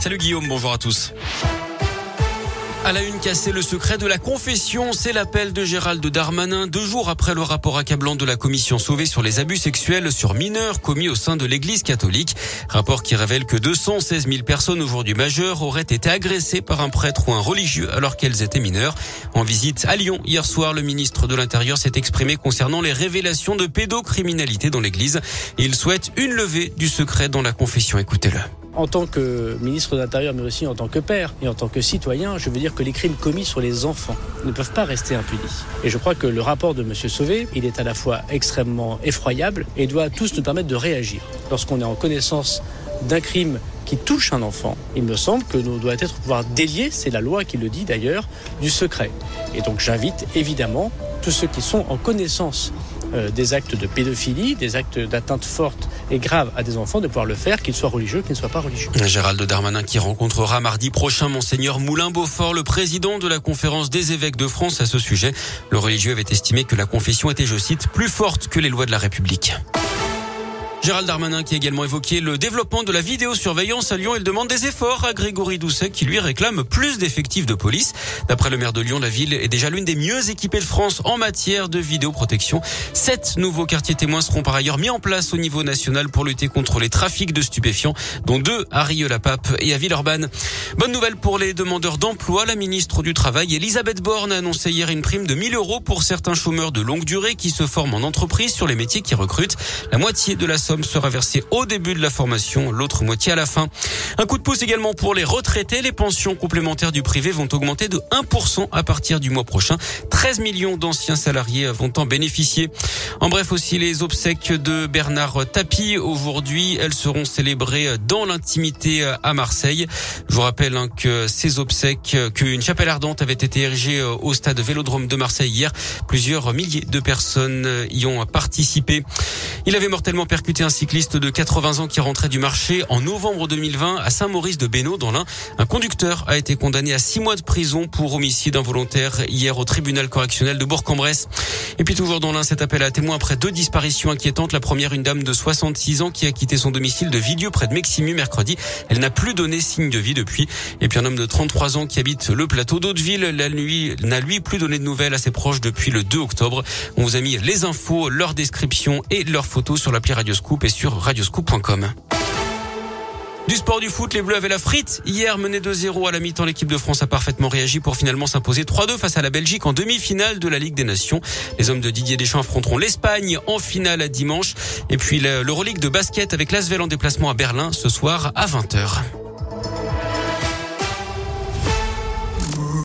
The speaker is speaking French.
Salut Guillaume, bonjour à tous. À la une, casser le secret de la confession, c'est l'appel de Gérald Darmanin deux jours après le rapport accablant de la commission sauvée sur les abus sexuels sur mineurs commis au sein de l'église catholique. Rapport qui révèle que 216 000 personnes aujourd'hui majeures auraient été agressées par un prêtre ou un religieux alors qu'elles étaient mineures. En visite à Lyon hier soir, le ministre de l'Intérieur s'est exprimé concernant les révélations de pédocriminalité dans l'église. Il souhaite une levée du secret dans la confession. Écoutez-le. En tant que ministre de l'Intérieur, mais aussi en tant que père et en tant que citoyen, je veux dire que les crimes commis sur les enfants ne peuvent pas rester impunis. Et je crois que le rapport de M. Sauvé, il est à la fois extrêmement effroyable et doit tous nous permettre de réagir. Lorsqu'on est en connaissance d'un crime qui touche un enfant, il me semble que nous doit être pouvoir délier, c'est la loi qui le dit d'ailleurs, du secret. Et donc j'invite évidemment tous ceux qui sont en connaissance euh, des actes de pédophilie, des actes d'atteinte forte et grave à des enfants, de pouvoir le faire, qu'ils soient religieux, qu'ils ne soient pas religieux. Gérald Darmanin qui rencontrera mardi prochain Monseigneur Moulin-Beaufort, le président de la conférence des évêques de France à ce sujet. Le religieux avait estimé que la confession était, je cite, plus forte que les lois de la République. Gérald Darmanin qui a également évoqué le développement de la vidéosurveillance à Lyon. Il demande des efforts à Grégory Doucet qui lui réclame plus d'effectifs de police. D'après le maire de Lyon, la ville est déjà l'une des mieux équipées de France en matière de vidéoprotection. Sept nouveaux quartiers témoins seront par ailleurs mis en place au niveau national pour lutter contre les trafics de stupéfiants, dont deux à Rieux-la-Pape et à Villeurbanne. Bonne nouvelle pour les demandeurs d'emploi. La ministre du Travail, Elisabeth Borne, a annoncé hier une prime de 1000 euros pour certains chômeurs de longue durée qui se forment en entreprise sur les métiers qui recrutent. La moitié de la sera versée au début de la formation, l'autre moitié à la fin. Un coup de pouce également pour les retraités. Les pensions complémentaires du privé vont augmenter de 1% à partir du mois prochain. 13 millions d'anciens salariés vont en bénéficier. En bref aussi les obsèques de Bernard Tapie. Aujourd'hui, elles seront célébrées dans l'intimité à Marseille. Je vous rappelle hein, que ces obsèques, qu'une chapelle ardente avait été érigée au stade Vélodrome de Marseille hier. Plusieurs milliers de personnes y ont participé. Il avait mortellement percuté un cycliste de 80 ans qui rentrait du marché en novembre 2020 à Saint-Maurice de Bénaud dans l'Ain. Un conducteur a été condamné à six mois de prison pour homicide involontaire hier au tribunal correctionnel de Bourg-en-Bresse. Et puis toujours dans l'Ain, cet appel à témoins après deux disparitions inquiétantes. La première, une dame de 66 ans qui a quitté son domicile de Vidieu près de Meximu mercredi. Elle n'a plus donné signe de vie depuis. Et puis un homme de 33 ans qui habite le plateau d'Hauteville. La nuit n'a lui plus donné de nouvelles à ses proches depuis le 2 octobre. On vous a mis les infos, leur description et leurs photos sur l'appli Du sport du foot, les Bleus avaient la frite. Hier, mené 2-0 à la mi-temps, l'équipe de France a parfaitement réagi pour finalement s'imposer 3-2 face à la Belgique en demi-finale de la Ligue des Nations. Les hommes de Didier Deschamps affronteront l'Espagne en finale à dimanche. Et puis l'Euroleague de basket avec l'Asvel en déplacement à Berlin ce soir à 20h.